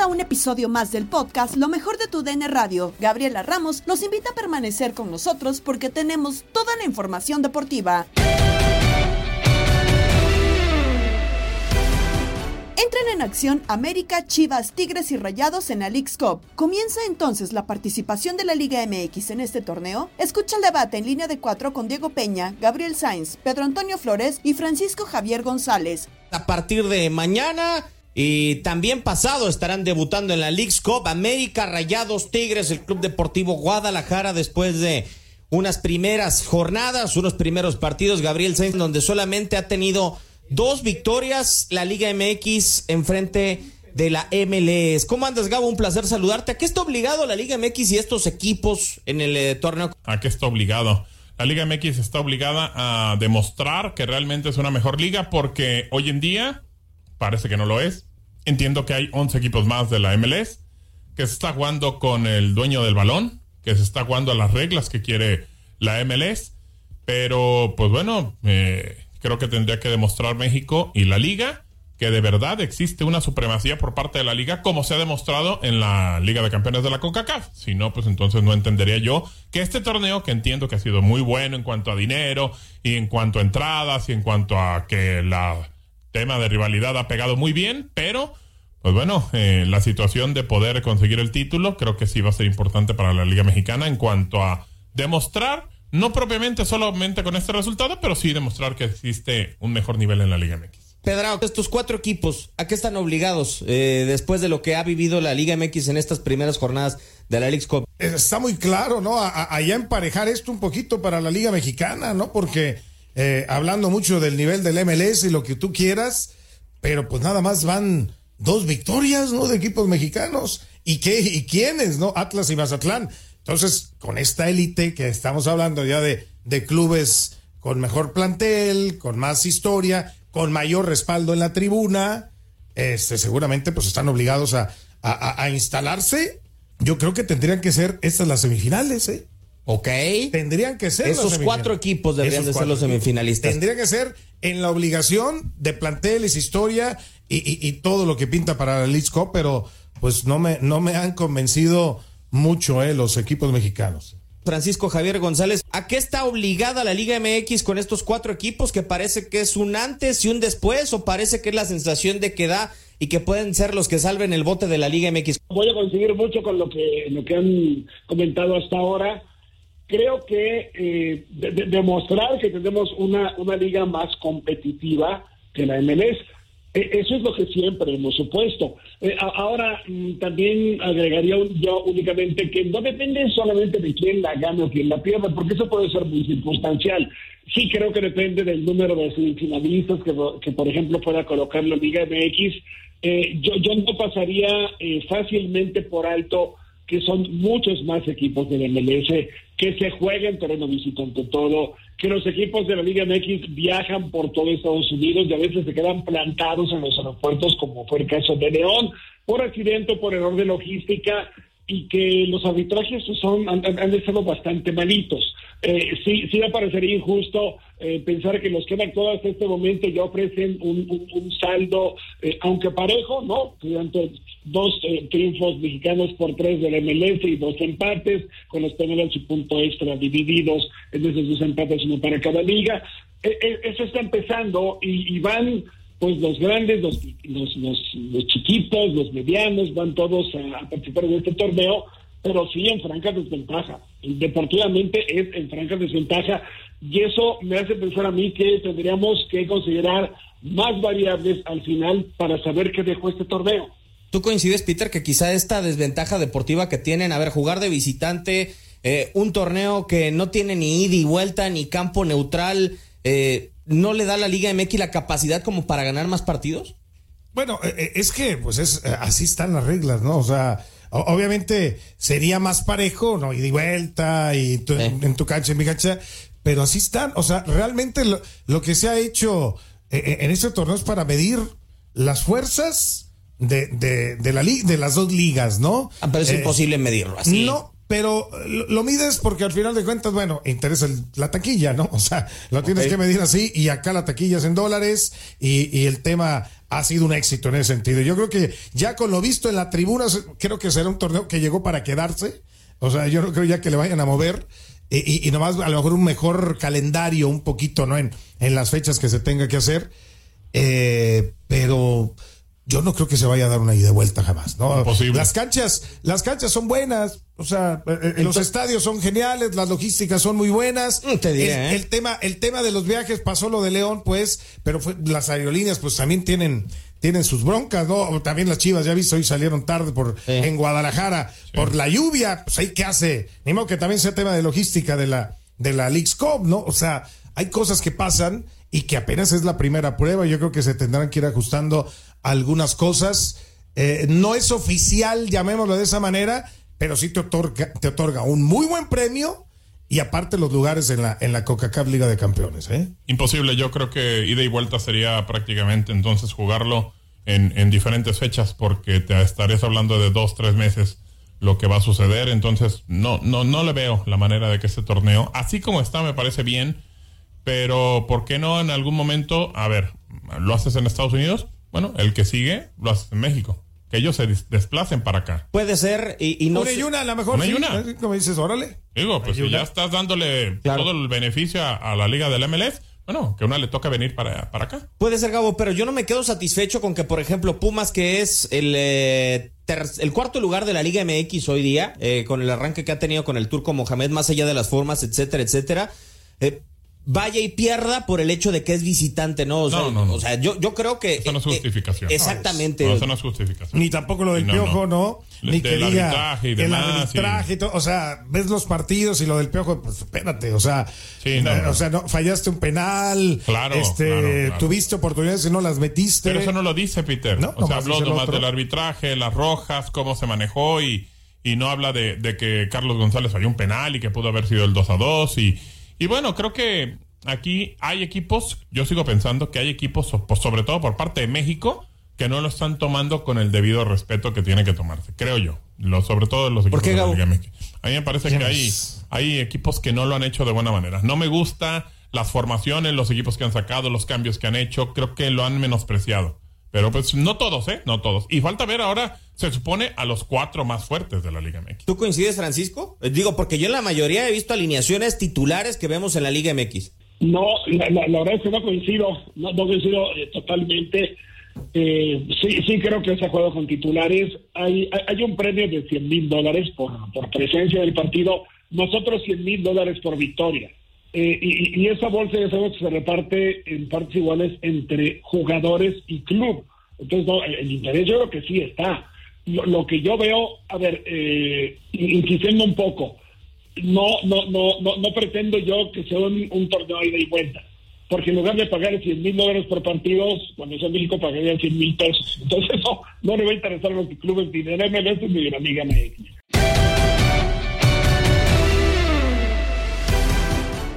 A un episodio más del podcast Lo mejor de tu DN Radio. Gabriela Ramos los invita a permanecer con nosotros porque tenemos toda la información deportiva. Entran en acción América, Chivas, Tigres y Rayados en la League's Cup. ¿Comienza entonces la participación de la Liga MX en este torneo? Escucha el debate en línea de cuatro con Diego Peña, Gabriel Sainz, Pedro Antonio Flores y Francisco Javier González. A partir de mañana y también pasado estarán debutando en la League's Cup América, Rayados, Tigres, el Club Deportivo Guadalajara después de unas primeras jornadas, unos primeros partidos, Gabriel Sainz, donde solamente ha tenido dos victorias la Liga MX en frente de la MLS. ¿Cómo andas, Gabo? Un placer saludarte. ¿A qué está obligado la Liga MX y estos equipos en el eh, torneo? ¿A qué está obligado? La Liga MX está obligada a demostrar que realmente es una mejor liga porque hoy en día parece que no lo es. Entiendo que hay 11 equipos más de la MLS que se está jugando con el dueño del balón, que se está jugando a las reglas que quiere la MLS. Pero, pues bueno, eh, creo que tendría que demostrar México y la liga que de verdad existe una supremacía por parte de la liga como se ha demostrado en la Liga de Campeones de la CONCACAF. Si no, pues entonces no entendería yo que este torneo, que entiendo que ha sido muy bueno en cuanto a dinero y en cuanto a entradas y en cuanto a que la tema de rivalidad ha pegado muy bien, pero pues bueno, eh, la situación de poder conseguir el título creo que sí va a ser importante para la Liga Mexicana en cuanto a demostrar no propiamente solamente con este resultado, pero sí demostrar que existe un mejor nivel en la Liga MX. Pedrao, estos cuatro equipos, ¿a qué están obligados eh, después de lo que ha vivido la Liga MX en estas primeras jornadas de la League Cup? Está muy claro, ¿no? Allá emparejar esto un poquito para la Liga Mexicana, ¿no? Porque eh, hablando mucho del nivel del MLS y lo que tú quieras, pero pues nada más van dos victorias, ¿no? De equipos mexicanos. ¿Y qué? ¿Y quiénes, no? Atlas y Mazatlán. Entonces, con esta élite que estamos hablando ya de, de clubes con mejor plantel, con más historia, con mayor respaldo en la tribuna, este, seguramente pues están obligados a, a, a instalarse. Yo creo que tendrían que ser estas las semifinales, ¿eh? Ok. Tendrían que ser Esos cuatro equipos deberían de ser los semifinalistas. Tendrían que ser en la obligación de planteles, historia y, y, y todo lo que pinta para la League Cup, pero pues no me, no me han convencido mucho, ¿eh? Los equipos mexicanos. Francisco Javier González, ¿a qué está obligada la Liga MX con estos cuatro equipos que parece que es un antes y un después o parece que es la sensación de que da y que pueden ser los que salven el bote de la Liga MX? Voy a conseguir mucho con lo que, lo que han comentado hasta ahora. Creo que eh, demostrar que tenemos una, una liga más competitiva que la MLS eh, eso es lo que siempre hemos supuesto. Eh, ahora mm, también agregaría yo únicamente que no depende solamente de quién la gane o quién la pierda, porque eso puede ser muy circunstancial. Sí creo que depende del número de semifinalistas que, por ejemplo, pueda colocar la Liga MX. Eh, yo, yo no pasaría fácilmente por alto que son muchos más equipos del MLS que se juegan terreno visitante todo, que los equipos de la Liga MX viajan por todo Estados Unidos y a veces se quedan plantados en los aeropuertos, como fue el caso de León, por accidente o por error de logística, y que los arbitrajes son han, han estado bastante malitos. Eh, sí, sí me parecería injusto eh, pensar que los que han actuado hasta este momento ya ofrecen un, saldo, eh, aunque parejo, ¿no? Durante dos eh, triunfos mexicanos por tres del MLS y dos empates, con los penales y punto extra divididos en esos dos empates, uno para cada liga. eso está empezando y, van pues los grandes, los, los, los, chiquitos, los medianos, van todos a, participar en este torneo, pero sí en franca desventaja. Deportivamente es en franca desventaja y eso me hace pensar a mí que tendríamos que considerar más variables al final para saber qué dejó este torneo. ¿Tú coincides, Peter, que quizá esta desventaja deportiva que tienen, a ver, jugar de visitante, eh, un torneo que no tiene ni ida y vuelta, ni campo neutral, eh, no le da a la Liga MX la capacidad como para ganar más partidos? Bueno, eh, eh, es que pues es eh, así están las reglas, ¿no? O sea, obviamente sería más parejo, ¿no? Y de vuelta y en, tu cancha, en mi cancha, pero así están. O sea, realmente lo, que se ha hecho en este torneo es para medir las fuerzas de, de, de la de las dos ligas, ¿no? Ah, pero es imposible medirlo así. No, pero lo, mides porque al final de cuentas, bueno, interesa la taquilla, ¿no? O sea, lo tienes que medir así y acá la taquilla es en dólares y, el tema ha sido un éxito en ese sentido. Yo creo que ya con lo visto en la tribuna, creo que será un torneo que llegó para quedarse. O sea, yo no creo ya que le vayan a mover. Y, y, nomás a lo mejor un mejor calendario, un poquito, ¿no? En, en las fechas que se tenga que hacer. Eh, pero yo no creo que se vaya a dar una ida de vuelta jamás, ¿no? Las canchas, las canchas son buenas, o sea, eh, eh, los estadios son geniales, las logísticas son muy buenas. Mm, te diré, el, ¿eh? el, tema, el tema de los viajes pasó lo de León, pues, pero fue, las aerolíneas, pues también tienen, tienen sus broncas, ¿no? También las Chivas, ya visto, hoy salieron tarde por en Guadalajara por la lluvia, pues ahí qué hace. Ni modo que también sea tema de logística de la de la League's Cup, ¿no? O sea, hay cosas que pasan y que apenas es la primera prueba. Yo creo que se tendrán que ir ajustando algunas cosas. Eh, no es oficial, llamémoslo de esa manera, pero sí te otorga, te otorga un muy buen premio y aparte los lugares en la, en la Coca-Cola Liga de Campeones. ¿eh? Imposible, yo creo que ida y vuelta sería prácticamente entonces jugarlo en, en diferentes fechas porque te estarías hablando de dos, tres meses lo que va a suceder, entonces no, no, no le veo la manera de que este torneo, así como está, me parece bien, pero ¿por qué no en algún momento, a ver, lo haces en Estados Unidos? Bueno, el que sigue lo hace en México. Que ellos se desplacen para acá. Puede ser, y, y no. Una y una, a lo mejor. Una y una. Como dices, órale. Digo, pues si ya estás dándole todo el beneficio a, la liga del MLS, bueno, que una le toca venir para, para acá. Puede ser, Gabo, pero yo no me quedo satisfecho con que, por ejemplo, Pumas, que es el, eh, el cuarto lugar de la Liga MX hoy día, eh, con el arranque que ha tenido con el turco Mohamed, más allá de las formas, etcétera, etcétera. Eh, vaya y pierda por el hecho de que es visitante, ¿no? O sea, no, no, o sea yo, yo creo que. Eso no es eh, justificación. exactamente. No, eso no es justificación. Ni tampoco lo del piojo, ¿no? Ni que diga arbitraje y demás, el arbitraje y todo. O sea, ves los partidos y lo del piojo, pues espérate, o sea. Sí, no, o sea, no, fallaste un penal. Claro. Este, tuviste oportunidades y no las metiste. Pero eso no lo dice Peter. No, o sea, habló nomás del arbitraje, las rojas, cómo se manejó y, y no habla de, de que Carlos González falló un penal y que pudo haber sido el 2 a 2 y, y bueno, creo que aquí hay equipos, yo sigo pensando que hay equipos, sobre todo por parte de México, que no lo están tomando con el debido respeto que tiene que tomarse, creo yo. Lo, sobre todo los equipos de la Liga México. A mí me parece que hay, hay equipos que no lo han hecho de buena manera. No me gusta las formaciones, los equipos que han sacado, los cambios que han hecho, creo que lo han menospreciado. Pero pues no todos, ¿eh? No todos. Y falta ver ahora se supone a los cuatro más fuertes de la Liga MX. ¿Tú coincides, Francisco? Eh, Digo, porque yo en la mayoría he visto alineaciones titulares que vemos en la Liga MX. No, la, la- la verdad es que no coincido, no, no coincido eh, totalmente. Eh, sí, sí creo que ese juego con titulares, hay, hay, hay un premio de 100 mil dólares por, por presencia del partido, nosotros 100 mil dólares por victoria. Eh, y, y esa bolsa ya sabemos que se reparte en partes iguales entre jugadores y club. Entonces, no, el, interés yo creo que sí está. Lo, que yo veo, a ver, eh, insistiendo un poco, no, no, no, no, no pretendo yo que sea un, un torneo ida y vuelta. Porque en lugar de pagar 100 mil dólares por partidos, cuando sea en México pagaría 100 mil pesos. Entonces no, no le va a interesar a los clubes ni de MLS ni de la Liga.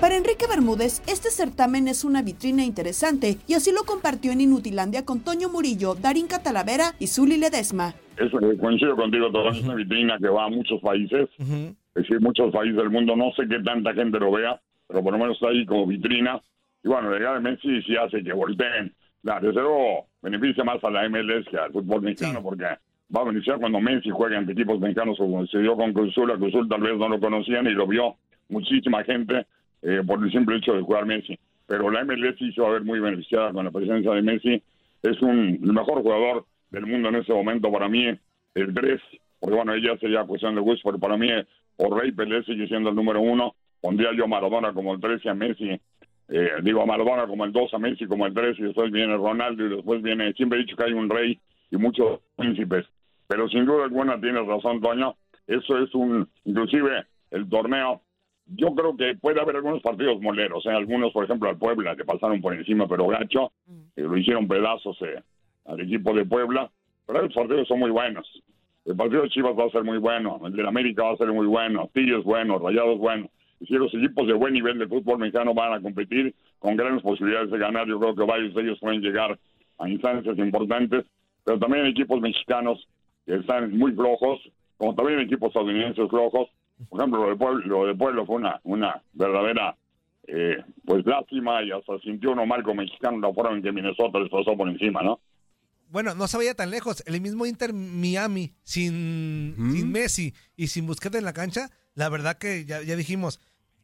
Para Enrique Bermúdez, este certamen es una vitrina interesante y así lo compartió en Inutilandia con Toño Murillo, Darín Catalavera y Zuli Ledesma. Eso eh, coincido contigo, toda es una vitrina que va a muchos países, es decir, muchos países del mundo, no sé qué tanta gente lo vea, pero por lo menos está ahí como vitrina. Y bueno, la llegada de Messi sí hace que volteen. La, desde luego beneficia más a la MLS que al fútbol mexicano, porque va a beneficiar cuando Messi juega ante equipos mexicanos, como se dio con Cruz Azul, a Cruz Azul tal vez no lo conocían y lo vio muchísima gente eh, por el simple hecho de jugar Messi. Pero la MLS a ver muy beneficiada con la presencia de Messi. Es un, el mejor jugador del mundo en ese momento para mí, el 3, porque bueno, ella sería cuestión de gusto, pero para mí, por Rey Pelé sigue siendo el número uno. Pondría yo a Maradona como el 3 y a Messi, eh, digo a Maradona como el 2, a Messi como el 3, y después viene Ronaldo, y después viene, siempre he dicho que hay un rey y muchos príncipes. Pero sin duda alguna tienes razón, Toño, eso es un, inclusive el torneo yo creo que puede haber algunos partidos moleros, ¿eh? algunos, por ejemplo, al Puebla, que pasaron por encima, pero gacho, que lo hicieron pedazos eh, al equipo de Puebla, pero los partidos son muy buenos. El partido de Chivas va a ser muy bueno, el de América va a ser muy bueno, Tigres bueno, Rayados bueno. Y si los equipos de buen nivel de fútbol mexicano van a competir con grandes posibilidades de ganar, yo creo que varios de ellos pueden llegar a instancias importantes, pero también equipos mexicanos que están muy flojos, como también equipos estadounidenses flojos, por ejemplo, lo de Pueblo, lo de Pueblo fue una, una verdadera eh, pues lástima y hasta sintió uno mal como mexicano la forma en que Minnesota les pasó por encima, ¿no? Bueno, no se vaya tan lejos. El mismo Inter Miami, sin, sin Messi y sin Busquets en la cancha, la verdad que ya, ya dijimos,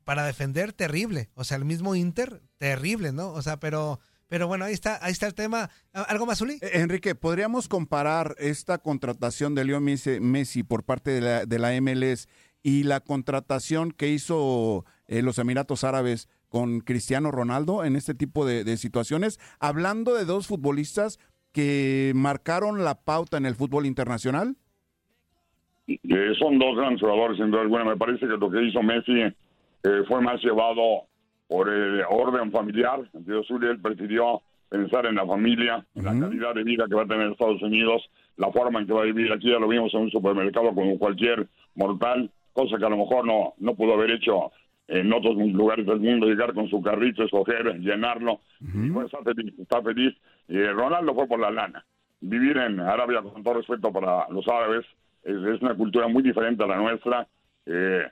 para defender, terrible. O sea, el mismo Inter, terrible, ¿no? O sea, pero, pero bueno, ahí está, ahí está el tema. ¿Algo más, Uli? Eh, Enrique, ¿podríamos comparar esta contratación de Leo Messi, Messi por parte de la, de la MLS y la contratación que hizo eh, los Emiratos Árabes con Cristiano Ronaldo en este tipo de, de situaciones? Hablando de dos futbolistas que marcaron la pauta en el fútbol internacional. Eh, son dos grandes jugadores, sin duda alguna. Me parece que lo que hizo Messi eh, fue más llevado por el orden familiar. Dios él prefirió pensar en la familia, en la calidad de vida que va a tener Estados Unidos, la forma en que va a vivir aquí. Ya lo vimos en un supermercado como cualquier mortal, cosa que a lo mejor no, no pudo haber hecho en otros lugares del mundo, llegar con su carrito, escoger, llenarlo. Y pues está feliz, está feliz. Y Ronaldo fue por la lana. Vivir en Arabia, con todo respeto para los árabes, es, es una cultura muy diferente a la nuestra, eh,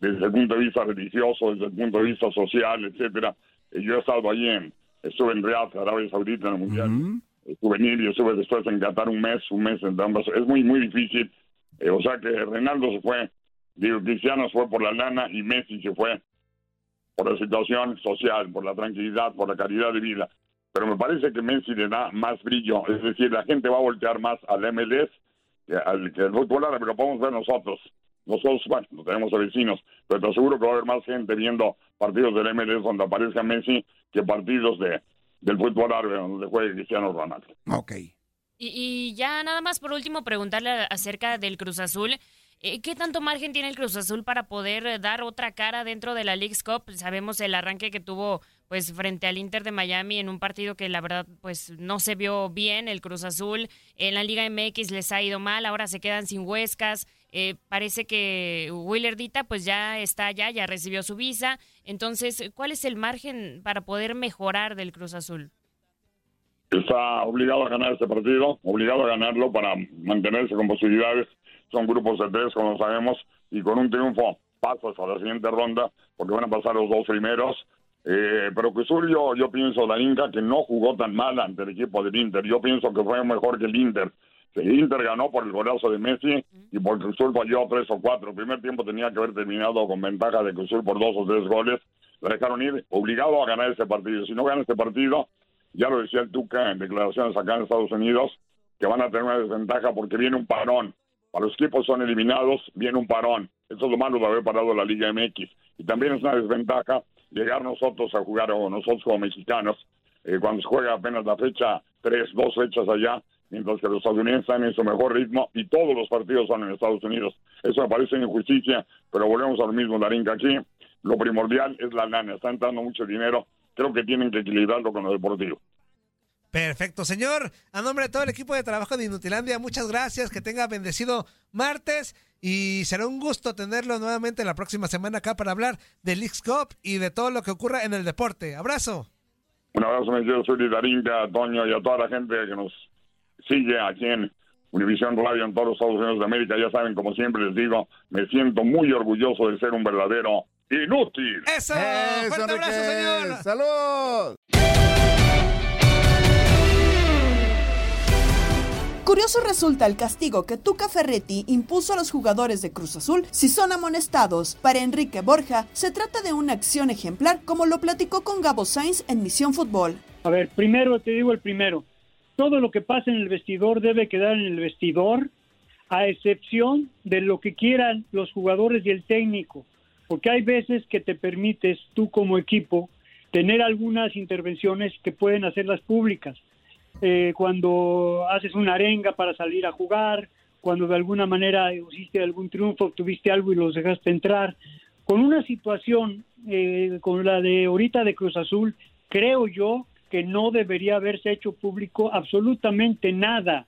desde el punto de vista religioso, desde el punto de vista social, etcétera. Eh, yo he estado allí en, estuve en Riyadh, Arabia Saudita, en el Mundial. Estuve en Iria, estuve después en Qatar un mes, un mes entre ambas. Es muy, muy difícil. Eh, o sea que Ronaldo se fue, digo, Cristiano fue por la lana y Messi se fue por la situación social, por la tranquilidad, por la calidad de vida. Pero me parece que Messi le da más brillo, es decir, la gente va a voltear más al MLS que al, que al fútbol árabe, lo podemos ver nosotros. Nosotros, bueno, no tenemos a vecinos, pero te aseguro que va a haber más gente viendo partidos del MLS donde aparezca Messi que partidos de, del fútbol árabe donde juegue Cristiano Ronaldo. Ok. Y, y ya nada más por último preguntarle acerca del Cruz Azul. Eh, ¿Qué tanto margen tiene el Cruz Azul para poder eh, dar otra cara dentro de la League's Cup? Sabemos el arranque que tuvo pues frente al Inter de Miami en un partido que la verdad pues no se vio bien el Cruz Azul. En la Liga MX les ha ido mal, ahora se quedan sin Huescas. Eh, parece que Willer Dita pues ya está allá, ya recibió su visa. Entonces, ¿cuál es el margen para poder mejorar del Cruz Azul? Está obligado a ganar este partido, obligado a ganarlo para mantenerse con posibilidades. Son grupos de tres, como sabemos, y con un triunfo pasas a la siguiente ronda, porque van a pasar los dos primeros. Eh, pero que yo, yo pienso, la Inca, que no jugó tan mal ante el equipo del Inter. Yo pienso que fue mejor que el Inter. Inter ganó por el golazo de Messi y por Cruz Azul falló tres o cuatro. El primer tiempo tenía que haber terminado con ventaja de Cruz Azul por dos o tres goles. Lo dejaron ir obligado a ganar ese partido. Si no gana este partido, ya lo decía el Tuca en declaraciones acá en Estados Unidos, que van a tener una desventaja porque viene un parón. Para los equipos son eliminados, viene un parón. Eso es lo malo de haber parado la Liga MX. Y también es una desventaja llegar nosotros a jugar, o nosotros como mexicanos, eh, cuando se juega apenas la fecha, tres, dos fechas allá, mientras que los estadounidenses están en su mejor ritmo y todos los partidos son en Estados Unidos. Eso me parece injusticia, pero volvemos a lo mismo, Darín, que aquí lo primordial es la lana. Está entrando mucho dinero. Creo que tienen que equilibrarlo con lo deportivo. Perfecto, señor. A nombre de todo el equipo de trabajo de Inutilandia, muchas gracias. Que tenga bendecido martes y será un gusto tenerlo nuevamente la próxima semana acá para hablar del Leagues Cup y de todo lo que ocurra en el deporte. Abrazo. Un abrazo, mi querido Zuli, Darinka, Toño y a toda la gente que nos sigue aquí en Univisión Radio en todos los Estados Unidos de América. Ya saben, como siempre les digo, me siento muy orgulloso de ser un verdadero inútil. ¡Eso! ¡Fuerte abrazo, señor! ¡Salud! Curioso resulta el castigo que Tuca Ferretti impuso a los jugadores de Cruz Azul si son amonestados. Para Enrique Borja, se trata de una acción ejemplar, como lo platicó con Gabo Sainz en Misión Fútbol. A ver, primero te digo el primero. Todo lo que pasa en el vestidor debe quedar en el vestidor, a excepción de lo que quieran los jugadores y el técnico. Porque hay veces que te permites tú como equipo tener algunas intervenciones que pueden hacerlas públicas eh, cuando haces una arenga para salir a jugar, cuando de alguna manera hiciste algún triunfo, tuviste algo y los dejaste entrar. Con una situación eh, con la de ahorita de Cruz Azul, creo yo que no debería haberse hecho público absolutamente nada,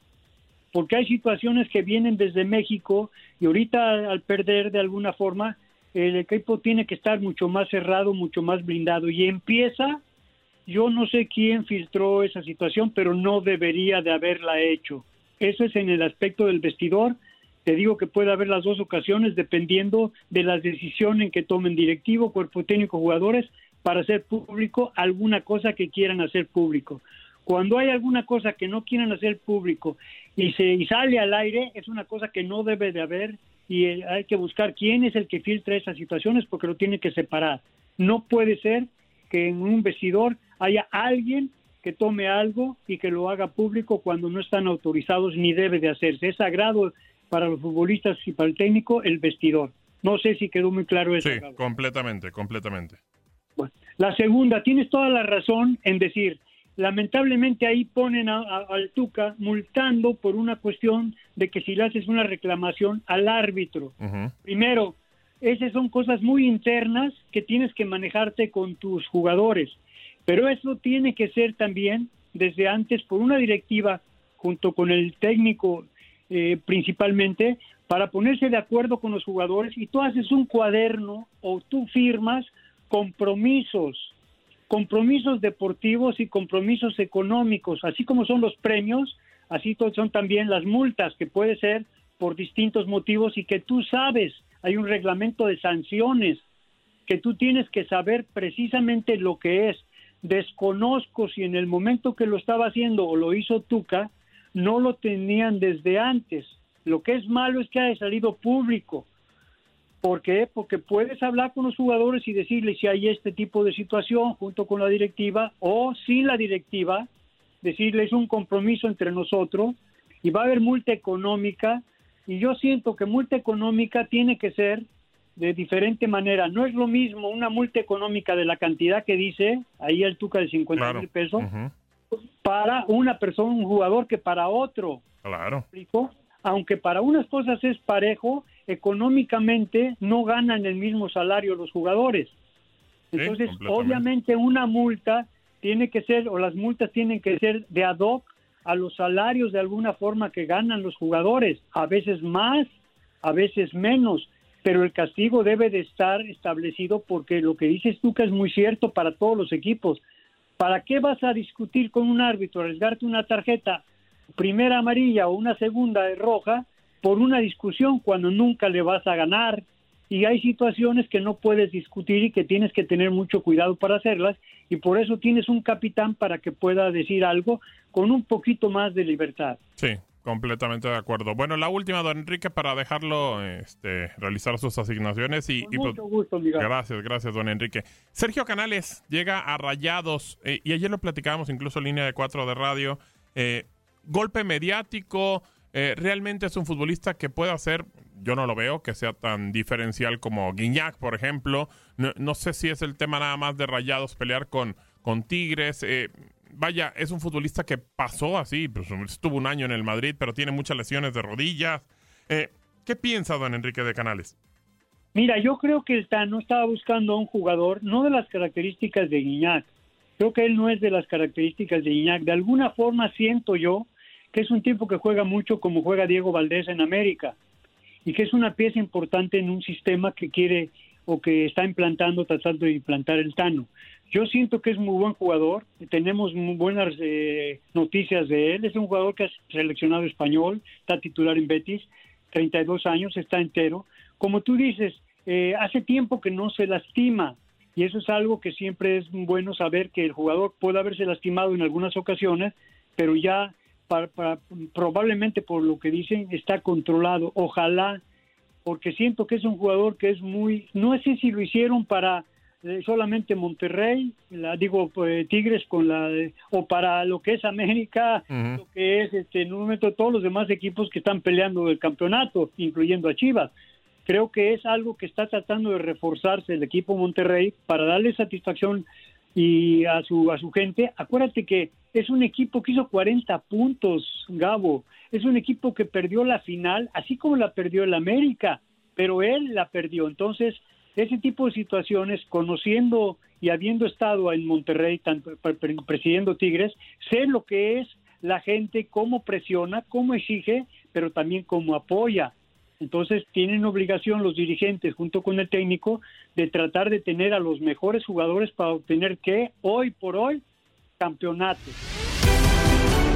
porque hay situaciones que vienen desde México y ahorita al perder de alguna forma, el equipo tiene que estar mucho más cerrado, mucho más blindado y empieza yo no sé quién filtró esa situación, pero no debería de haberla hecho. Eso es en el aspecto del vestidor. Te digo que puede haber las dos ocasiones dependiendo de las decisiones que tomen directivo, cuerpo técnico, jugadores para hacer público alguna cosa que quieran hacer público. Cuando hay alguna cosa que no quieran hacer público y se y sale al aire, es una cosa que no debe de haber y eh, hay que buscar quién es el que filtra esas situaciones porque lo tiene que separar. No puede ser que en un vestidor haya alguien que tome algo y que lo haga público cuando no están autorizados ni debe de hacerse. Es sagrado para los futbolistas y para el técnico el vestidor. No sé si quedó muy claro eso. Sí, completamente, completamente. Bueno, la segunda, tienes toda la razón en decir, lamentablemente ahí ponen a, al Tuca multando por una cuestión de que si le haces una reclamación al árbitro. Primero, esas son cosas muy internas que tienes que manejarte con tus jugadores. Pero eso tiene que ser también desde antes por una directiva junto con el técnico eh, principalmente para ponerse de acuerdo con los jugadores. Y tú haces un cuaderno o tú firmas compromisos, compromisos deportivos y compromisos económicos, así como son los premios, así son también las multas que puede ser por distintos motivos y que tú sabes, hay un reglamento de sanciones que tú tienes que saber precisamente lo que es Desconozco si en el momento que lo estaba haciendo o lo hizo Tuca, no lo tenían desde antes. Lo que es malo es que haya salido público. ¿Por qué? Porque puedes hablar con los jugadores y decirles si hay este tipo de situación junto con la directiva o sin la directiva, decirles un compromiso entre nosotros y va a haber multa económica y yo siento que multa económica tiene que ser de diferente manera. No es lo mismo una multa económica de la cantidad que dice ahí el Tuca de 50 mil pesos para una persona, un jugador, que para otro. Claro. Aunque para unas cosas es parejo, económicamente no ganan el mismo salario los jugadores. Entonces, obviamente una multa tiene que ser, o las multas tienen que ser de ad hoc a los salarios de alguna forma que ganan los jugadores, a veces más, a veces menos, pero el castigo debe de estar establecido porque lo que dices tú que es muy cierto para todos los equipos. ¿Para qué vas a discutir con un árbitro, arriesgarte una tarjeta primera amarilla o una segunda roja por una discusión cuando nunca le vas a ganar? Y hay situaciones que no puedes discutir y que tienes que tener mucho cuidado para hacerlas y por eso tienes un capitán para que pueda decir algo con un poquito más de libertad. Sí, Completamente de acuerdo. Bueno, la última, don Enrique, para dejarlo este, realizar sus asignaciones. y, Con y, pues, mucho gusto. Gracias, gracias, don Enrique. Sergio Canales llega a Rayados, eh, y ayer lo platicábamos incluso en línea de cuatro de radio. eh, golpe mediático, eh, realmente es un futbolista que puede hacer, yo no lo veo, que sea tan diferencial como Guiñac, por ejemplo. No, no sé si es el tema nada más de Rayados pelear con, con Tigres. eh, vaya, es un futbolista que pasó así, pues, estuvo un año en el Madrid, pero tiene muchas lesiones de rodillas. Eh, ¿Qué piensa don Enrique de Canales? Mira, yo creo que el Tano estaba buscando a un jugador, no de las características de Guiñac. Creo que él no es de las características de Guiñac. De alguna forma siento yo que es un tipo que juega mucho como juega Diego Valdés en América y que es una pieza importante en un sistema que quiere o que está implantando, tratando de implantar el Tano. Yo siento que es muy buen jugador, tenemos muy buenas eh, noticias de él, es un jugador que es seleccionado español, está titular en Betis, 32 años, está entero. Como tú dices, eh, hace tiempo que no se lastima y eso es algo que siempre es bueno saber que el jugador puede haberse lastimado en algunas ocasiones, pero ya para- probablemente por lo que dicen está controlado. Ojalá, porque siento que es un jugador que es muy, no sé si lo hicieron para solamente Monterrey, la, digo pues, Tigres con la de- o para lo que es América, lo que es este, en un momento todos los demás equipos que están peleando el campeonato, incluyendo a Chivas. Creo que es algo que está tratando de reforzarse el equipo Monterrey para darle satisfacción y a su a su gente. Acuérdate que es un equipo que hizo 40 puntos, Gabo. Es un equipo que perdió la final, así como la perdió el América, pero él la perdió. Entonces, ese tipo de situaciones, conociendo y habiendo estado en Monterrey, tanto pre- pre- presidiendo Tigres, sé lo que es la gente, cómo presiona, cómo exige, pero también cómo apoya. Entonces tienen obligación los dirigentes junto con el técnico de tratar de tener a los mejores jugadores para obtener que hoy por hoy campeonatos.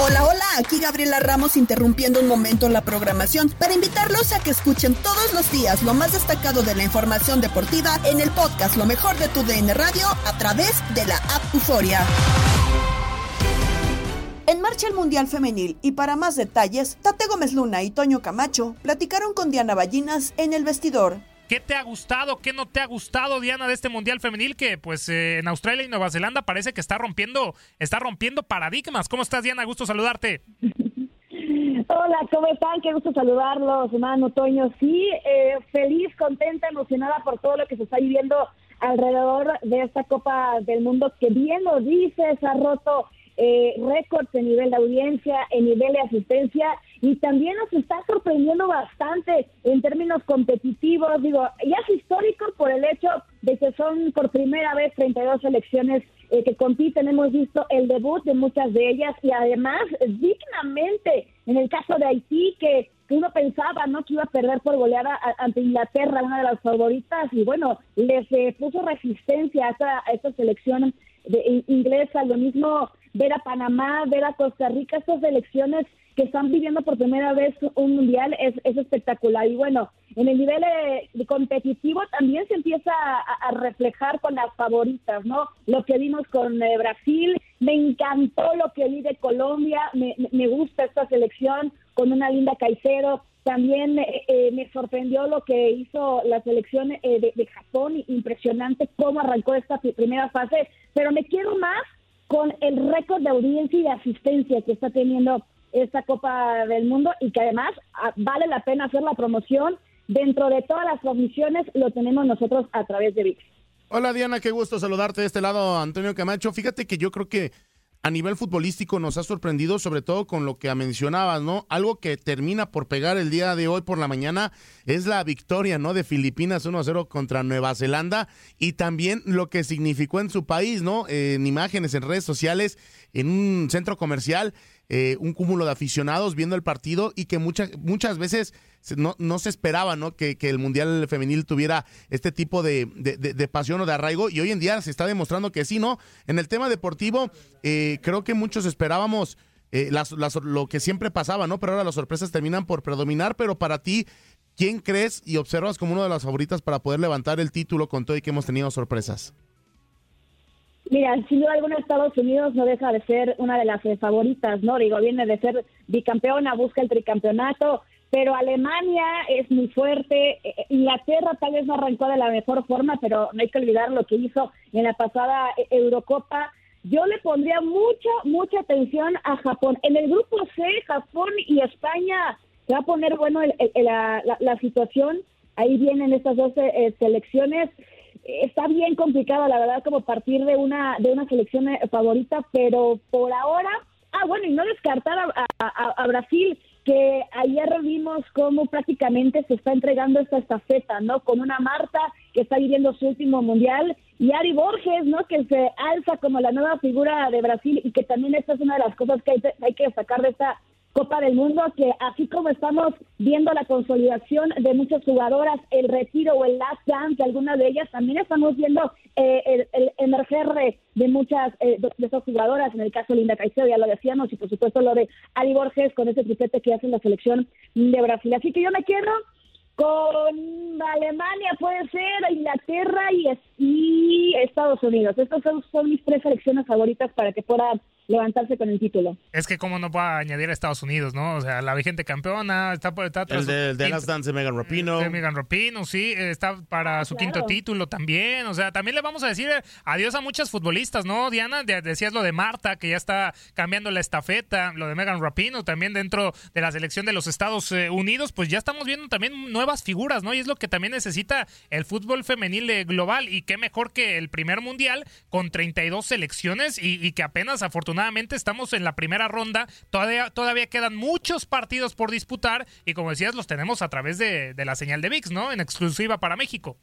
Hola, hola, aquí Gabriela Ramos interrumpiendo un momento la programación para invitarlos a que escuchen todos los días lo más destacado de la información deportiva en el podcast Lo mejor de tu DN Radio a través de la app Euforia. En marcha el Mundial Femenil y para más detalles, Tate Gómez Luna y Toño Camacho platicaron con Diana Ballinas en el vestidor. ¿Qué te ha gustado? ¿Qué no te ha gustado, Diana, de este Mundial Femenil que pues eh, en Australia y Nueva Zelanda parece que está rompiendo, está rompiendo paradigmas? ¿Cómo estás, Diana? Gusto saludarte. Hola, ¿cómo están? Qué gusto saludarlos, hermano Toño. Sí, eh, feliz, contenta, emocionada por todo lo que se está viviendo alrededor de esta Copa del Mundo, que bien lo dices, ha roto eh, récords en nivel de audiencia, en nivel de asistencia, y también nos está sorprendiendo bastante en términos competitivos. Digo, ya es histórico por el hecho de que son por primera vez 32 selecciones eh, que compiten. Hemos visto el debut de muchas de ellas y además dignamente en el caso de Haití que, uno pensaba no que iba a perder por goleada ante Inglaterra, una de las favoritas y bueno les eh, puso resistencia a esta, a esta selección de, in- inglesa. Lo mismo ver a Panamá, ver a Costa Rica, estas selecciones que están viviendo por primera vez un mundial es, es espectacular. Y bueno, en el nivel eh, competitivo también se empieza a, reflejar con las favoritas, ¿no? Lo que vimos con eh, Brasil, me encantó lo que vi de Colombia, me, me- gusta esta selección con una linda Caicedo. También eh, eh, me sorprendió lo que hizo la selección de, de Japón, impresionante cómo arrancó esta pri- primera fase, pero me quiero más con el récord de audiencia y de asistencia que está teniendo esta Copa del Mundo y que además ah, vale la pena hacer la promoción. Dentro de todas las transmisiones lo tenemos nosotros a través de VIX. Hola Diana, qué gusto saludarte de este lado, Antonio Camacho. Fíjate que yo creo que a nivel futbolístico nos ha sorprendido, sobre todo con lo que mencionabas, ¿no? Algo que termina por pegar el día de hoy por la mañana es la victoria, ¿no? De Filipinas 1-0 contra Nueva Zelanda y también lo que significó en su país, ¿no? en imágenes, en redes sociales, en un centro comercial, eh, un cúmulo de aficionados viendo el partido y que muchas, muchas veces no, no se esperaba ¿no? Que, que, el Mundial Femenil tuviera este tipo de, de, pasión o de arraigo y hoy en día se está demostrando que sí, ¿no? En el tema deportivo, eh, creo que muchos esperábamos eh, las, las, lo que siempre pasaba, ¿no? Pero ahora las sorpresas terminan por predominar, pero para ti, ¿quién crees y observas como una de las favoritas para poder levantar el título con todo y que hemos tenido sorpresas? Mira, sin duda alguna Estados Unidos no deja de ser una de las eh, favoritas, ¿no? Digo, viene de ser bicampeona, busca el tricampeonato, pero Alemania es muy fuerte, eh, Inglaterra tal vez no arrancó de la mejor forma, pero no hay que olvidar lo que hizo en la pasada eh, Eurocopa. Yo le pondría mucha, mucha atención a Japón. En el grupo C, Japón y España se va a poner bueno la, situación. Ahí vienen estas dos selecciones está bien complicado, la verdad, como partir de una, de una selección eh, favorita, pero por ahora, ah, bueno, y no descartar a, Brasil, que ayer vimos cómo prácticamente se está entregando esta estafeta, ¿no? Con una Marta que está viviendo su último mundial y Ari Borges, ¿no? Que se alza como la nueva figura de Brasil y que también esta es una de las cosas que hay, hay que destacar de esta Copa del Mundo, que así como estamos viendo la consolidación de muchas jugadoras, el retiro o el last dance de algunas de ellas, también estamos viendo eh, el, emerger de, muchas eh, de, esas jugadoras, en el caso de Linda Caicedo, ya lo decíamos, y por supuesto lo de Ari Borges con ese triplete que hace en la selección de Brasil. Así que yo me quiero con Alemania, puede ser, Inglaterra y, y Estados Unidos. Estas son, son mis tres selecciones favoritas para que puedan levantarse con el título. Es que cómo no puede añadir a Estados Unidos, ¿no? O sea, la vigente campeona, está por está El de, de Last Dance de Megan Rapino. De Megan Rapino, sí, está para su quinto título también. O sea, también le vamos a decir adiós a muchas futbolistas, ¿no? Diana, decías lo de Marta, que ya está cambiando la estafeta, lo de Megan Rapino, también dentro de la selección de los Estados eh, Unidos, pues ya estamos viendo también nuevas figuras, ¿no? Y es lo que también necesita el fútbol femenil eh, global. Y qué mejor que el primer mundial con 32 selecciones y, que apenas afortunadamente estamos en la primera ronda, todavía, todavía quedan muchos partidos por disputar y como decías, los tenemos a través de, la señal de VIX, ¿no? En exclusiva para México.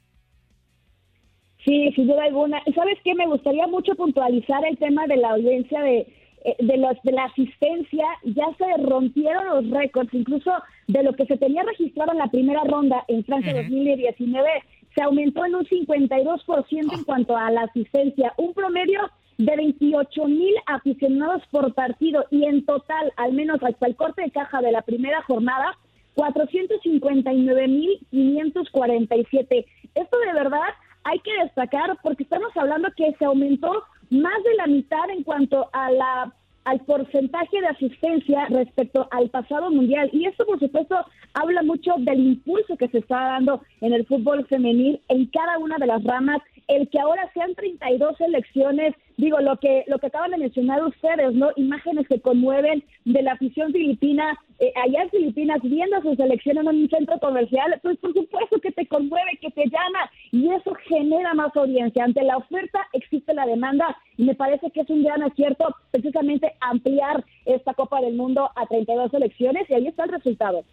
Sí, sin duda alguna. ¿Sabes qué? Me gustaría mucho puntualizar el tema de la audiencia de, eh, de, los, de la asistencia. Ya se rompieron los récords, incluso de lo que se tenía registrado en la primera ronda en Francia 2019, se aumentó en un 52% en cuanto a la asistencia. Un promedio de 28 mil aficionados por partido y en total, al menos hasta el corte de caja de la primera jornada, 459 mil 547. Esto de verdad hay que destacar porque estamos hablando que se aumentó más de la mitad en cuanto a la al porcentaje de asistencia respecto al pasado mundial. Y esto, por supuesto, habla mucho del impulso que se está dando en el fútbol femenil en cada una de las ramas el que ahora sean 32 elecciones, digo, lo que lo que acaban de mencionar ustedes, ¿no? Imágenes que conmueven de la afición filipina, eh, allá en Filipinas, viendo sus elecciones en un centro comercial, pues por supuesto que te conmueve, que te llama, y eso genera más audiencia. Ante la oferta existe la demanda, y me parece que es un gran acierto precisamente ampliar esta Copa del Mundo a 32 elecciones, y ahí está el resultado.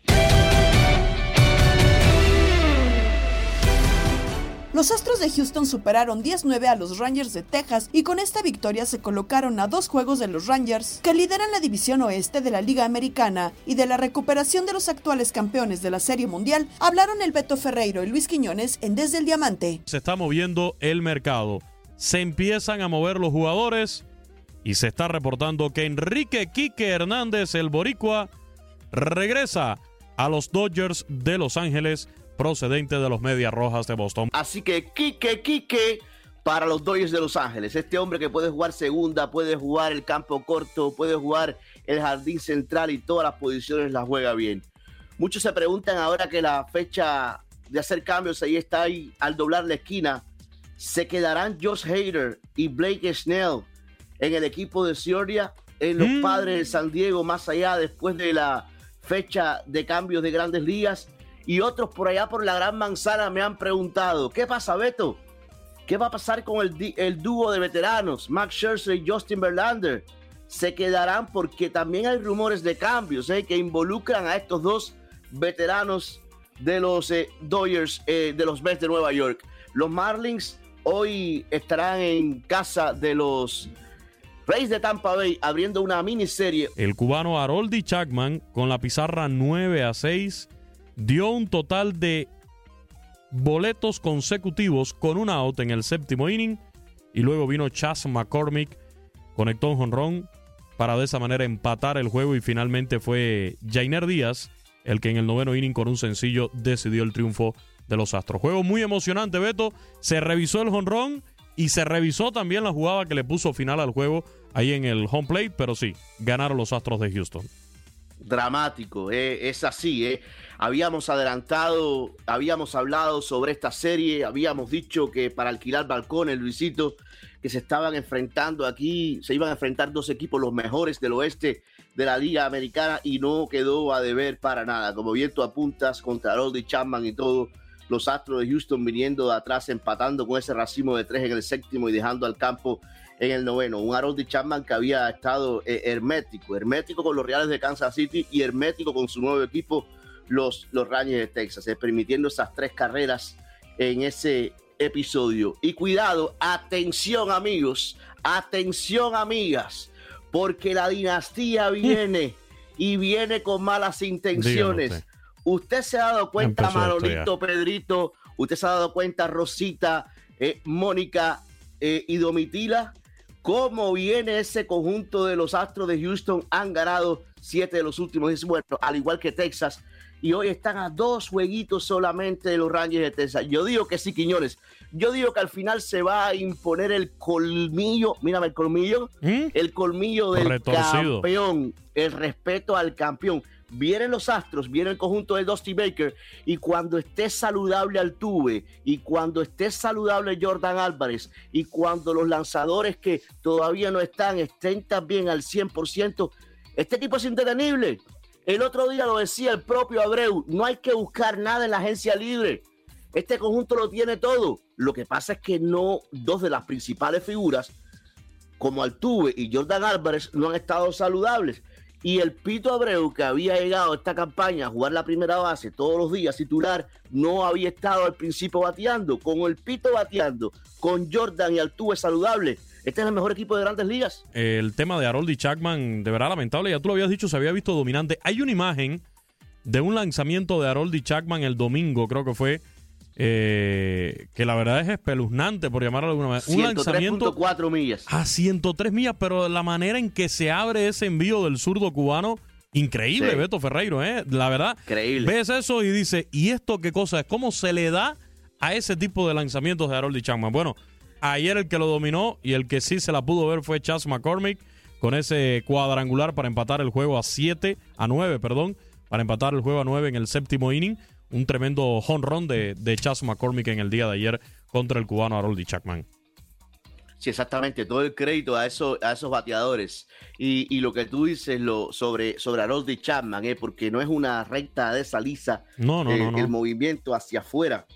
Los Astros de Houston superaron 10-9 a los Rangers de Texas y con esta victoria se colocaron a dos juegos de los Rangers, que lideran la división oeste de la Liga Americana y de la recuperación de los actuales campeones de la Serie Mundial, hablaron el Beto Ferreiro y Luis Quiñones en Desde el Diamante. Se está moviendo el mercado. Se empiezan a mover los jugadores y se está reportando que Enrique Quique Hernández, el boricua, regresa a los Dodgers de Los Ángeles procedente de los Medias Rojas de Boston. Así que Quique, Quique para los Dodgers de Los Ángeles. Este hombre que puede jugar segunda, puede jugar el campo corto, puede jugar el jardín central y todas las posiciones las juega bien. Muchos se preguntan ahora que la fecha de hacer cambios ahí está ahí al doblar la esquina. ¿Se quedarán Josh Hader y Blake Snell en el equipo de Cioria, en los mm. padres de San Diego, más allá después de la fecha de cambios de grandes ligas? Y otros por allá por la Gran Manzana me han preguntado, ¿qué pasa, Beto? ¿Qué va a pasar con el, el dúo de veteranos, Max Scherzer y Justin Verlander? se quedarán porque también hay rumores de cambios ¿eh? que involucran a estos dos veteranos de los eh, Dodgers eh, de los Mets de Nueva York. Los Marlins hoy estarán en casa de los Reyes de Tampa Bay abriendo una miniserie. El cubano Haroldi Chapman con la pizarra 9 a 6 dio un total de boletos consecutivos con un out en el séptimo inning y luego vino Chas McCormick, conectó un jonrón para de esa manera empatar el juego y finalmente fue Jainer Díaz el que en el noveno inning con un sencillo decidió el triunfo de los Astros. Juego muy emocionante, Beto. Se revisó el jonrón y se revisó también la jugada que le puso final al juego ahí en el home plate, pero sí, ganaron los Astros de Houston. Dramático, eh, es así, eh. Habíamos adelantado, habíamos hablado sobre esta serie, habíamos dicho que para alquilar balcones, Luisito, que se estaban enfrentando aquí, se iban a enfrentar dos equipos, los mejores del oeste de la Liga Americana, y no quedó a deber para nada. Como viento apuntas contra Roddy Chapman y todo, los Astros de Houston viniendo de atrás, empatando con ese racimo de tres en el séptimo y dejando al campo en el noveno. Un Harold Chapman que había estado eh, hermético, hermético con los Reales de Kansas City y hermético con su nuevo equipo, los, los Rangers de Texas, eh, permitiendo esas tres carreras en ese episodio. Y cuidado, atención amigos, atención amigas, porque la dinastía viene y viene con malas intenciones. Usted. se ha dado cuenta, Manolito, Pedrito, usted se ha dado cuenta, Rosita, eh, Mónica y Domitila, cómo viene ese conjunto de los Astros de Houston. Han ganado siete de los últimos bueno, al igual que Texas y hoy están a dos jueguitos solamente de los Rangers de Texas. Yo digo que sí, Quiñones. Yo digo que al final se va a imponer el colmillo, mírame el colmillo, ¿Mm? el colmillo del campeón, el respeto al campeón. Vienen los Astros, viene el conjunto de Dusty Baker y cuando esté saludable Altuve y cuando esté saludable Jordan Álvarez y cuando los lanzadores que todavía no están estén también al 100%, este equipo es indetenible. El otro día lo decía el propio Abreu, no hay que buscar nada en la agencia libre. Este conjunto lo tiene todo. Lo que pasa es que no dos de las principales figuras, como Altuve y Jordan Álvarez, no han estado saludables. Y el Pito Abreu, que había llegado a esta campaña a jugar la primera base todos los días titular, no había estado al principio bateando. Con el Pito bateando, con Jordan y Altuve saludable, este es el mejor equipo de grandes ligas. El tema de Harold y Chapman, de verdad lamentable, ya tú lo habías dicho, se había visto dominante. Hay una imagen de un lanzamiento de Harold y Chapman el domingo, creo que fue, eh, que la verdad es espeluznante, por llamarlo de alguna manera. Un lanzamiento millas. A 103 millas, pero la manera en que se abre ese envío del zurdo cubano, increíble, Beto Ferreiro, ¿eh? La verdad, increíble. ves eso y dices, ¿y esto qué cosa es? ¿Cómo se le da a ese tipo de lanzamientos de Harold y Chapman? Bueno, Ayer el que lo dominó y el que sí se la pudo ver fue Chas McCormick con ese cuadrangular para empatar el juego a 7, a 9, perdón, para empatar el juego a 9 en el séptimo inning. Un tremendo home run de, de Chas McCormick en el día de ayer contra el cubano Haroldi Chapman. Sí, exactamente, todo el crédito a, eso, a esos bateadores. Y, lo que tú dices lo, sobre, sobre Harold Chapman, eh, porque no es una recta de esa lisa, no, no, eh, no, el movimiento hacia afuera,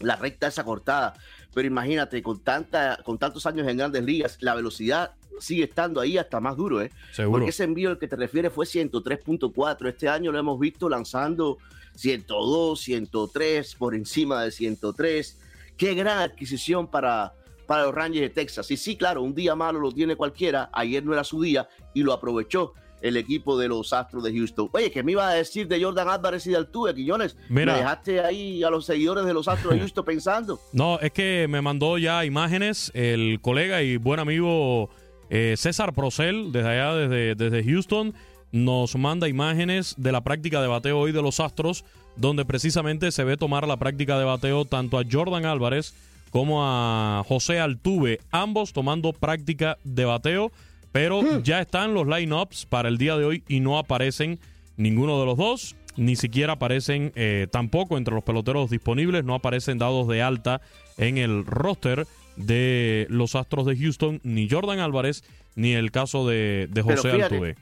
la recta esa cortada. Pero imagínate, con, tanta, con tantos años en grandes ligas, la velocidad sigue estando ahí hasta más duro, ¿eh? Porque ese envío al que te refieres fue 103.4. Este año lo hemos visto lanzando 102, 103, por encima de 103. Qué gran adquisición para, para los Rangers de Texas. Y sí, claro, un día malo lo tiene cualquiera. Ayer no era su día y lo aprovechó el equipo de los Astros de Houston. Oye, ¿qué me iba a decir de Jordan Álvarez y de Altuve, Quillones? Mira, me dejaste ahí a los seguidores de los Astros de Houston pensando. No, es que me mandó ya imágenes el colega y buen amigo eh, César Procel, desde allá, desde, desde Houston, nos manda imágenes de la práctica de bateo hoy de los Astros, donde precisamente se ve tomar la práctica de bateo tanto a Jordan Álvarez como a José Altuve, ambos tomando práctica de bateo. Pero hmm. ya están los lineups para el día de hoy y no aparecen ninguno de los dos. Ni siquiera aparecen eh, tampoco entre los peloteros disponibles, no aparecen dados de alta en el roster de los Astros de Houston, ni Jordan Álvarez, ni el caso de, José Altuve.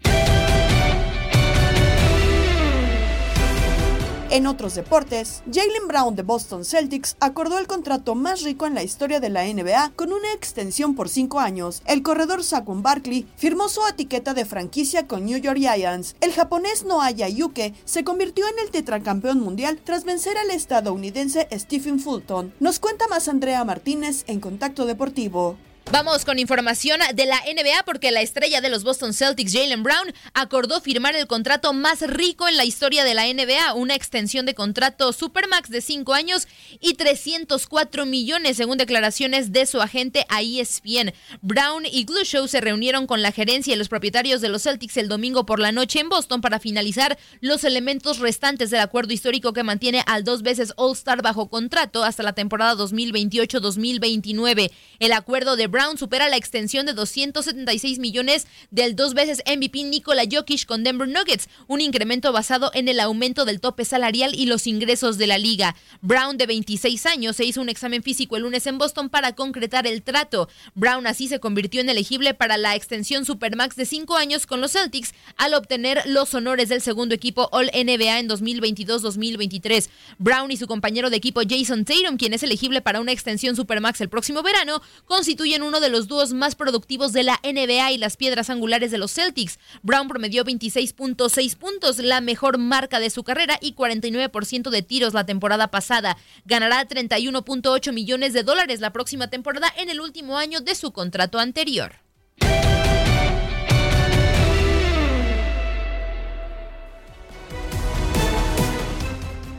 En otros deportes, Jalen Brown de Boston Celtics acordó el contrato más rico en la historia de la NBA con una extensión por cinco años. El corredor Saquon Barkley firmó su etiqueta de franquicia con New York Giants. El japonés Noaya Yuke se convirtió en el tetracampeón mundial tras vencer al estadounidense Stephen Fulton. Nos cuenta más Andrea Martínez en Contacto Deportivo. Vamos con información de la NBA porque la estrella de los Boston Celtics, Jalen Brown, acordó firmar el contrato más rico en la historia de la NBA, una extensión de contrato Supermax de 5 años y 304 millones según declaraciones de su agente a ESPN. Brown y Glue Show se reunieron con la gerencia y los propietarios de los Celtics el domingo por la noche en Boston para finalizar los elementos restantes del acuerdo histórico que mantiene al dos veces All-Star bajo contrato hasta la temporada 2028-2029. El acuerdo de Brown supera la extensión de 276 millones del dos veces MVP Nikola Jokic con Denver Nuggets, un incremento basado en el aumento del tope salarial y los ingresos de la liga. Brown, de 26 años, se hizo un examen físico el lunes en Boston para concretar el trato. Brown así se convirtió en elegible para la extensión Supermax de 5 años con los Celtics al obtener los honores del segundo equipo All NBA en 2022-2023. Brown y su compañero de equipo Jason Tatum, quien es elegible para una extensión Supermax el próximo verano, constituyen uno de los dúos más productivos de la NBA y las piedras angulares de los Celtics. Brown promedió 26.6 puntos, la mejor marca de su carrera y 49% de tiros la temporada pasada. Ganará 31.8 millones de dólares la próxima temporada en el último año de su contrato anterior.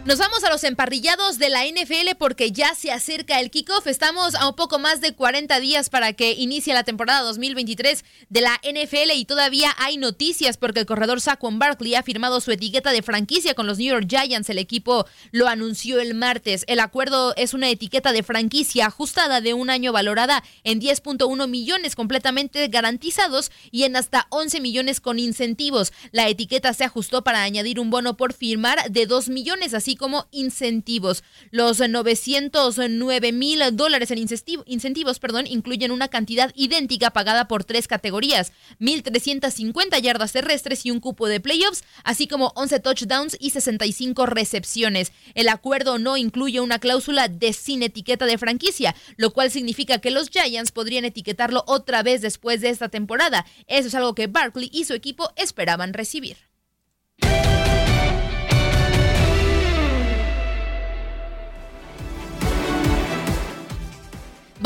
Nos vamos a los emparrillados de la NFL porque ya se acerca el kickoff. Estamos a un poco más de 40 días para que inicie la temporada 2023 de la NFL y todavía hay noticias porque el corredor Saquon Barkley ha firmado su etiqueta de franquicia con los New York Giants. El equipo lo anunció el martes. El acuerdo es una etiqueta de franquicia ajustada de un año valorada en 10.1 millones completamente garantizados y en hasta 11 millones con incentivos. La etiqueta se ajustó para añadir un bono por firmar de 2 millones, así como incentivos. Los 909 mil dólares en incentivos perdón, incluyen una cantidad idéntica pagada por tres categorías, 1.350 yardas terrestres y un cupo de playoffs, así como 11 touchdowns y 65 recepciones. El acuerdo no incluye una cláusula de sin etiqueta de franquicia, lo cual significa que los Giants podrían etiquetarlo otra vez después de esta temporada. Eso es algo que Barkley y su equipo esperaban recibir.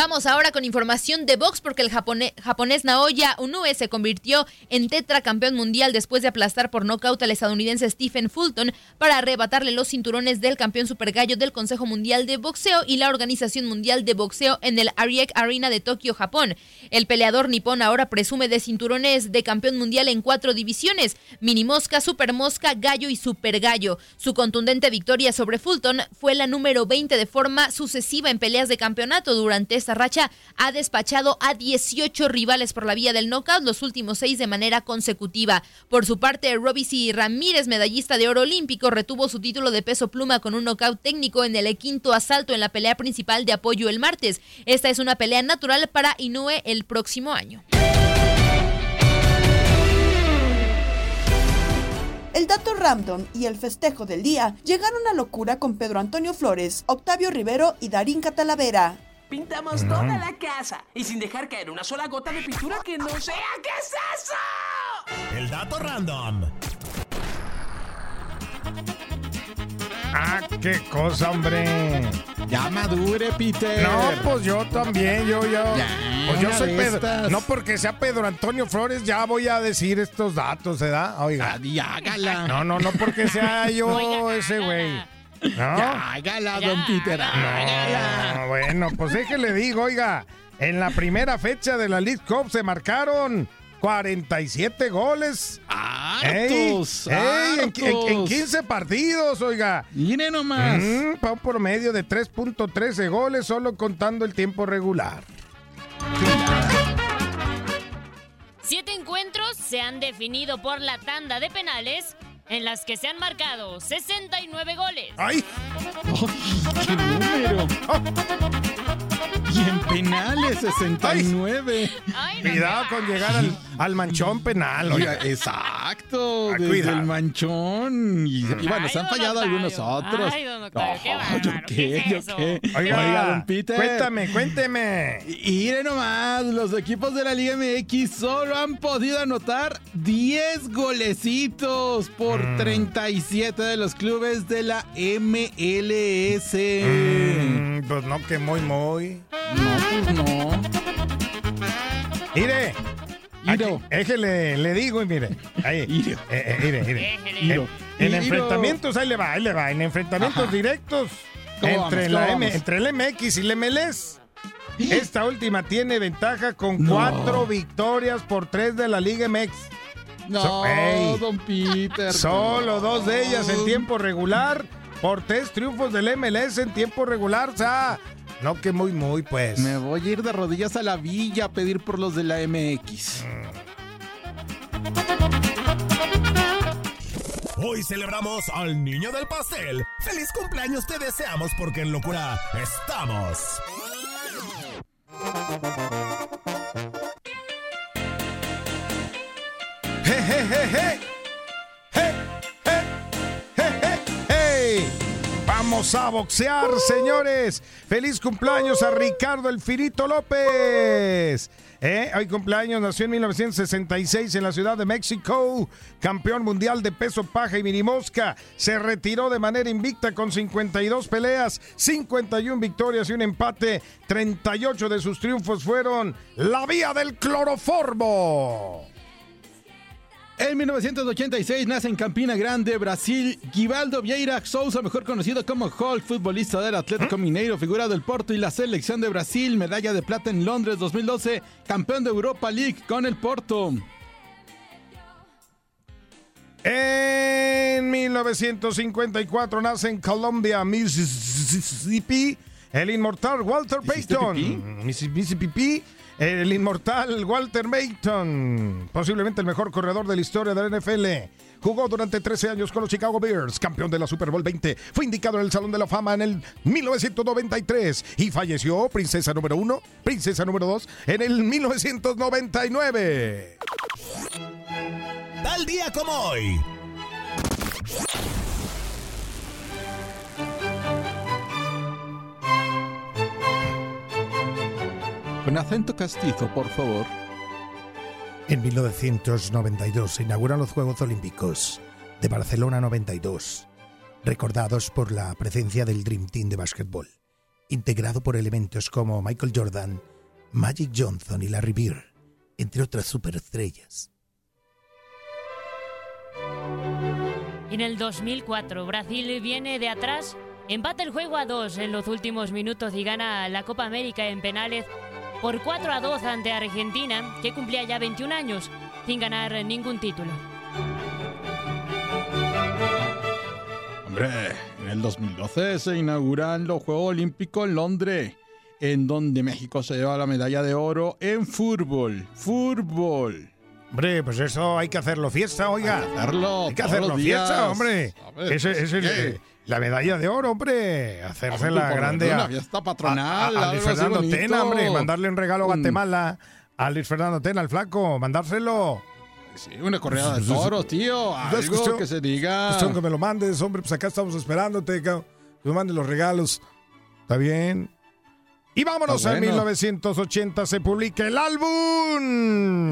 Vamos ahora con información de box porque el japonés, japonés Naoya Inoue se convirtió en tetracampeón mundial después de aplastar por nocaut al estadounidense Stephen Fulton para arrebatarle los cinturones del campeón super gallo del Consejo Mundial de Boxeo y la Organización Mundial de Boxeo en el Ariake Arena de Tokio, Japón. El peleador nipón ahora presume de cinturones de campeón mundial en cuatro divisiones, mini mosca, super mosca, gallo y super gallo. Su contundente victoria sobre Fulton fue la número 20 de forma sucesiva en peleas de campeonato durante esta racha ha despachado a 18 rivales por la vía del knockout, los últimos seis de manera consecutiva. Por su parte, Robisi Ramírez, medallista de oro olímpico, retuvo su título de peso pluma con un knockout técnico en el quinto asalto en la pelea principal de apoyo el martes. Esta es una pelea natural para Inoue el próximo año. El dato random y el festejo del día llegaron a locura con Pedro Antonio Flores, Octavio Rivero y Darín Catalavera. Pintamos toda la casa y sin dejar caer una sola gota de pintura que no sea. ¿Qué es eso? El dato random. Ah, qué cosa, hombre. Ya madure, Peter. No, pues yo también, yo, yo. Ya, pues yo una soy de Pedro. estas. No porque sea Pedro Antonio Flores, ya voy a decir estos datos, ¿verdad? Oiga. Ya, hágala. No, no, no porque sea yo ese güey. ¿No? Ya, hágala, don Peter. No, bueno, pues déjele digo, oiga, en la primera fecha de la League Cup se marcaron 47 goles. Hartos, Ey, ey, en, en- en hartos. 15 partidos, oiga. Mire nomás. Mm, pa' un promedio de 3.13 goles solo contando el tiempo regular. Siete encuentros se han definido por la tanda de penales en las que se han marcado 69 goles. ¡Ay! ¡Qué número! Bien penales, 69. Cuidado con llegar al, al manchón penal. Oiga, oiga. exacto, Ah, desde cuidado. el manchón. Y, y bueno, Ay, se han don fallado Octavio. algunos otros. Ay, don Octavio, qué bárbaro, ¿yo ¿qué qué? es ¿Yo eso? qué? Oiga, don Peter. cuéntame, cuénteme. Y mire nomás, los equipos de la Liga MX solo han podido anotar 10 golecitos por Mm. 37 de los clubes de la MLS. Mm, pues no, que muy, muy. No, pues no. Mire. Aquí, es que le, le digo y mire. Ahí. Eh, eh, mire, mire. Iro. En, en Iro. enfrentamientos, ahí le va, ahí le va. En enfrentamientos Ajá. directos ¿Cómo entre, vamos? la ¿Cómo M- entre el MX y el MLS. Esta última tiene ventaja con No. cuatro victorias por tres de la Liga MX. No, So- don Peter. Solo dos de ellas en tiempo regular por tres triunfos del MLS en tiempo regular. O sea, no que muy, muy, pues. Me voy a ir de rodillas a la villa a pedir por los de la MX. Hoy celebramos al niño del pastel. ¡Feliz cumpleaños te deseamos porque en locura estamos! ¡Je, je, je, je! A boxear, señores. Feliz cumpleaños a Ricardo El Firito López. ¿Eh? Hoy cumpleaños, nació en 1966 en la Ciudad de México, campeón mundial de peso paja y minimosca. Se retiró de manera invicta con 52 peleas, 51 victorias y un empate. 38 de sus triunfos fueron la vía del cloroformo. En 1986 nace en Campina Grande, Brasil, Givaldo Vieira Souza, mejor conocido como Hulk, futbolista del Atlético Mineiro, figura del Porto y la selección de Brasil, medalla de plata en Londres 2012, campeón de Europa League con el Porto. En 1954 nace en Columbia, Mississippi, el inmortal Walter Payton. Mississippi, el inmortal Walter Payton, posiblemente el mejor corredor de la historia de la NFL. Jugó durante 13 años con los Chicago Bears, campeón de la Super Bowl 20. Fue indicado en el Salón de la Fama en el 1993 y falleció, princesa número 1, princesa número 2, en el 1999. Tal día como hoy. Con acento castizo, por favor. En 1992 se inauguran los Juegos Olímpicos de Barcelona 92, recordados por la presencia del Dream Team de básquetbol, integrado por elementos como Michael Jordan, Magic Johnson y Larry Bird, entre otras superestrellas. En el 2004, Brasil viene de atrás, empata el juego a dos en los últimos minutos y gana la Copa América en penales por 4 a 2 ante Argentina, que cumplía ya 21 años sin ganar ningún título. Hombre, en el 2012 se inauguran los Juegos Olímpicos en Londres, en donde México se lleva la medalla de oro en fútbol. Fútbol. Hombre, pues eso hay que hacerlo fiesta, oiga. Hay que hacerlo Hay que hacerlo fiesta, hombre. Ese, ese es el- ¿Qué? La medalla de oro, hombre. Hacerse la grande una fiesta patronal, a- a- a Luis Fernando. Tena, hombre. Mandarle un regalo a Guatemala a Luis Fernando Tena, al flaco. Mandárselo. Sí, una corrida de toros, tío. Es Algo cuestión- que se diga. cuestión que me lo mandes, hombre. Pues acá estamos esperándote. Que me mandes los regalos. ¿Está bien? Y vámonos Está a bueno. 1980 se publica el álbum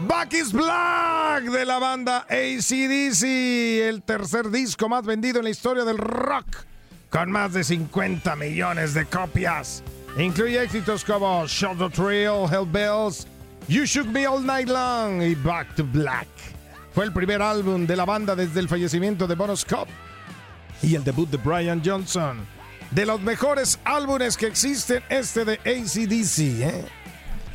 Back is Black de la banda ACDC, el tercer disco más vendido en la historia del rock, con más de 50 millones de copias. Incluye éxitos como Shot the Trail, Hell Bells, You Shook Me All Night Long y Back to Black. Fue el primer álbum de la banda desde el fallecimiento de Bon Scott y el debut de Brian Johnson. De los mejores álbumes que existen, este de ACDC, ¿eh?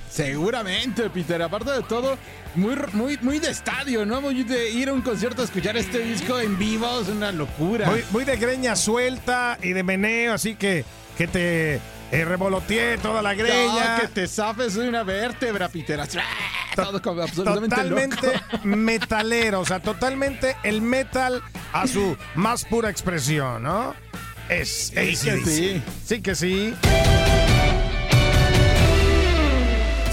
Seguramente, Peter. Aparte de todo, muy, muy, muy de estadio, ¿no? Muy de ir a un concierto a escuchar este disco en vivo es una locura. Muy, muy de greña suelta y de meneo, así que, que te eh, revoloteé toda la greña. No, que te zafes de una vértebra, Peter. Así, ¡ah! Todo como absolutamente totalmente loco. metalero, o sea, totalmente el metal a su más pura expresión, ¿no? Es que AC/DC. sí. Sí que sí.